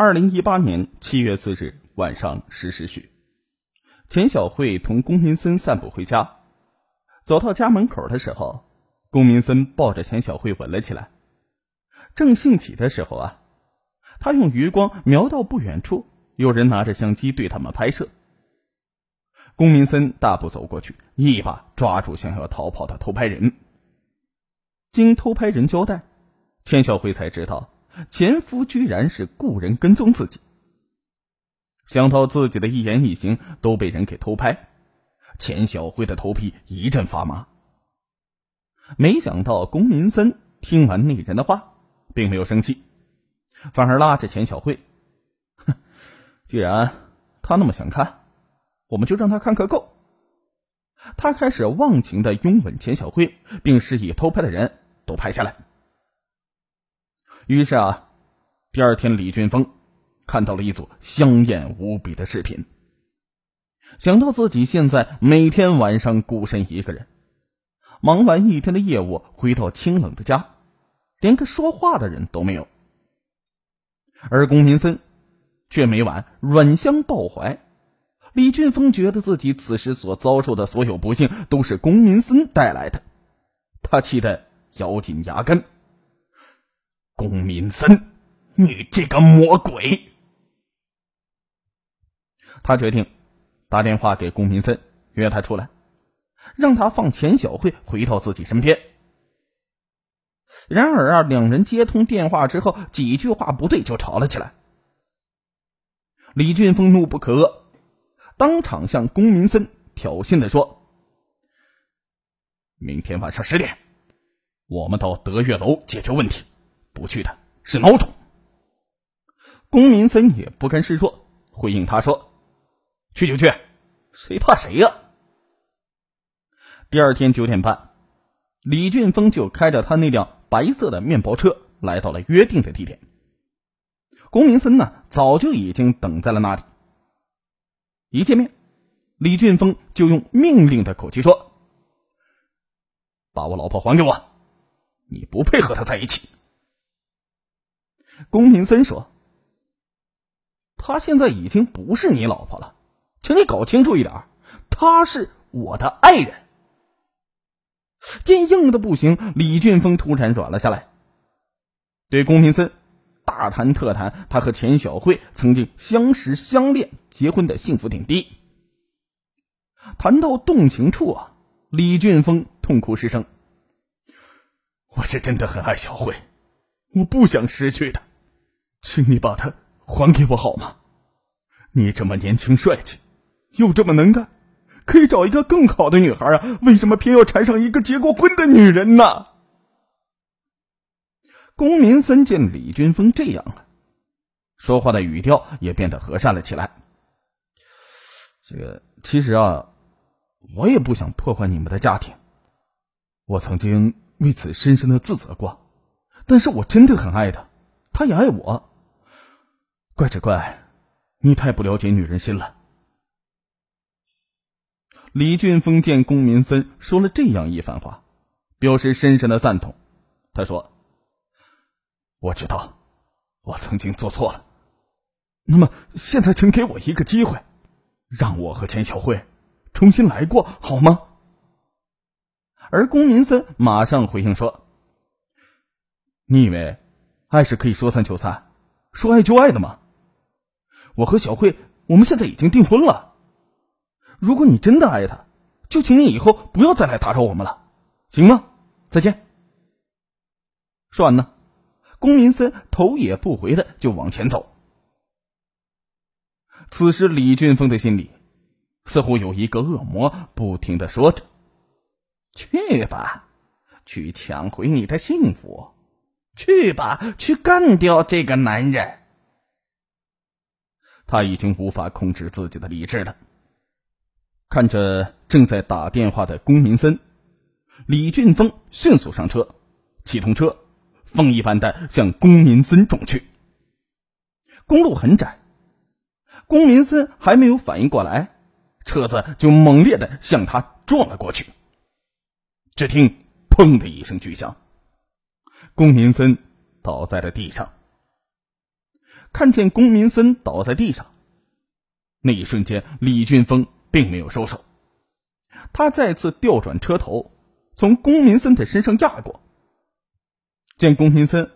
二零一八年七月四日晚上十时许，钱小慧同龚明森散步回家，走到家门口的时候，龚明森抱着钱小慧吻了起来。正兴起的时候啊，他用余光瞄到不远处有人拿着相机对他们拍摄。龚明森大步走过去，一把抓住想要逃跑的偷拍人。经偷拍人交代，钱小慧才知道。前夫居然是雇人跟踪自己，想到自己的一言一行都被人给偷拍，钱小辉的头皮一阵发麻。没想到龚林森听完那人的话，并没有生气，反而拉着钱小慧：“哼，既然他那么想看，我们就让他看个够。”他开始忘情的拥吻钱小慧，并示意偷拍的人都拍下来。于是啊，第二天李俊峰看到了一组香艳无比的视频。想到自己现在每天晚上孤身一个人，忙完一天的业务，回到清冷的家，连个说话的人都没有。而龚民森却每晚软香抱怀。李俊峰觉得自己此时所遭受的所有不幸都是龚民森带来的，他气得咬紧牙根。龚民森，你这个魔鬼！他决定打电话给龚民森，约他出来，让他放钱小慧回到自己身边。然而啊，两人接通电话之后，几句话不对就吵了起来。李俊峰怒不可遏，当场向龚民森挑衅的说：“明天晚上十点，我们到德月楼解决问题。”不去的是孬种。龚民森也不甘示弱，回应他说：“去就去，谁怕谁呀？”第二天九点半，李俊峰就开着他那辆白色的面包车来到了约定的地点。龚民森呢，早就已经等在了那里。一见面，李俊峰就用命令的口气说：“把我老婆还给我！你不配和她在一起。”龚明森说：“她现在已经不是你老婆了，请你搞清楚一点，她是我的爱人。”见硬的不行，李俊峰突然软了下来，对龚明森大谈特谈他和钱小慧曾经相识、相恋、结婚的幸福点滴。谈到动情处啊，李俊峰痛哭失声：“我是真的很爱小慧，我不想失去她。”请你把她还给我好吗？你这么年轻帅气，又这么能干，可以找一个更好的女孩啊！为什么偏要缠上一个结过婚的女人呢？龚民森见李军峰这样了，说话的语调也变得和善了起来。这个其实啊，我也不想破坏你们的家庭，我曾经为此深深的自责过，但是我真的很爱她。他也爱我，怪只怪你太不了解女人心了。李俊峰见龚民森说了这样一番话，表示深深的赞同。他说：“我知道，我曾经做错了。那么现在，请给我一个机会，让我和钱小慧重新来过，好吗？”而龚民森马上回应说：“你以为？”爱是可以说散就散，说爱就爱的吗？我和小慧，我们现在已经订婚了。如果你真的爱她，就请你以后不要再来打扰我们了，行吗？再见。说完呢，龚明森头也不回的就往前走。此时，李俊峰的心里似乎有一个恶魔不停的说着：“去吧，去抢回你的幸福。”去吧，去干掉这个男人。他已经无法控制自己的理智了。看着正在打电话的龚民森，李俊峰迅速上车，启动车，风一般的向龚民森撞去。公路很窄，龚民森还没有反应过来，车子就猛烈的向他撞了过去。只听“砰”的一声巨响。龚民森倒在了地上。看见龚明森倒在地上，那一瞬间，李俊峰并没有收手，他再次调转车头，从龚明森的身上压过。见龚明森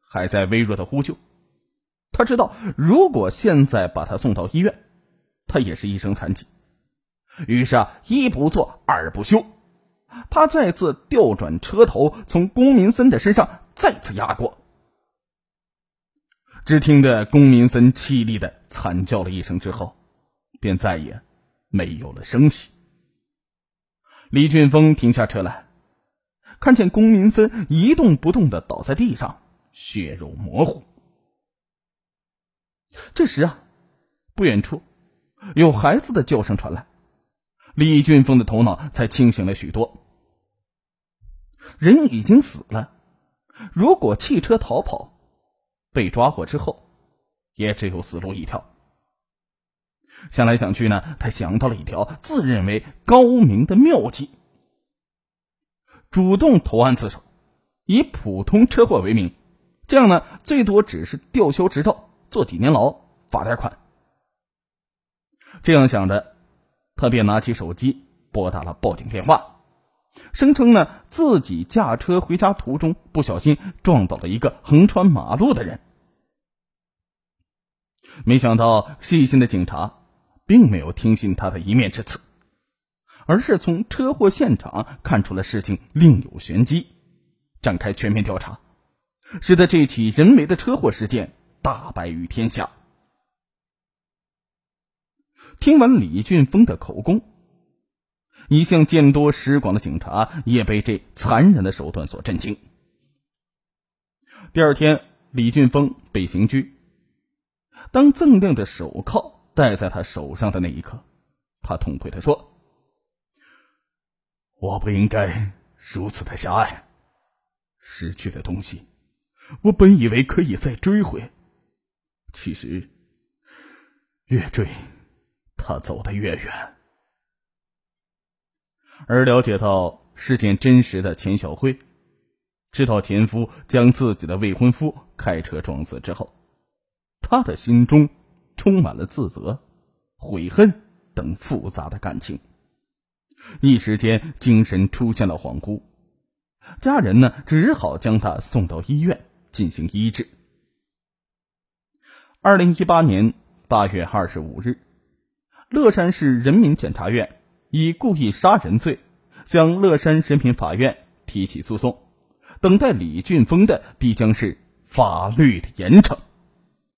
还在微弱的呼救，他知道如果现在把他送到医院，他也是一身残疾。于是啊，一不做二不休，他再次调转车头，从龚明森的身上再次压过。只听得龚明森凄厉的惨叫了一声之后，便再也没有了声息。李俊峰停下车来，看见龚明森一动不动的倒在地上，血肉模糊。这时啊，不远处有孩子的叫声传来，李俊峰的头脑才清醒了许多。人已经死了，如果汽车逃跑。被抓获之后，也只有死路一条。想来想去呢，他想到了一条自认为高明的妙计：主动投案自首，以普通车祸为名，这样呢，最多只是吊销执照，坐几年牢，罚点款。这样想着，他便拿起手机拨打了报警电话。声称呢，自己驾车回家途中不小心撞到了一个横穿马路的人。没想到细心的警察并没有听信他的一面之词，而是从车祸现场看出了事情另有玄机，展开全面调查，使得这起人为的车祸事件大白于天下。听完李俊峰的口供。一向见多识广的警察也被这残忍的手段所震惊。第二天，李俊峰被刑拘。当锃亮的手铐戴在他手上的那一刻，他痛悔的说：“我不应该如此的狭隘。失去的东西，我本以为可以再追回，其实越追，他走得越远。”而了解到事件真实的钱小慧，知道前夫将自己的未婚夫开车撞死之后，她的心中充满了自责、悔恨等复杂的感情，一时间精神出现了恍惚。家人呢，只好将她送到医院进行医治。二零一八年八月二十五日，乐山市人民检察院。以故意杀人罪，向乐山人民法院提起诉讼，等待李俊峰的必将是法律的严惩。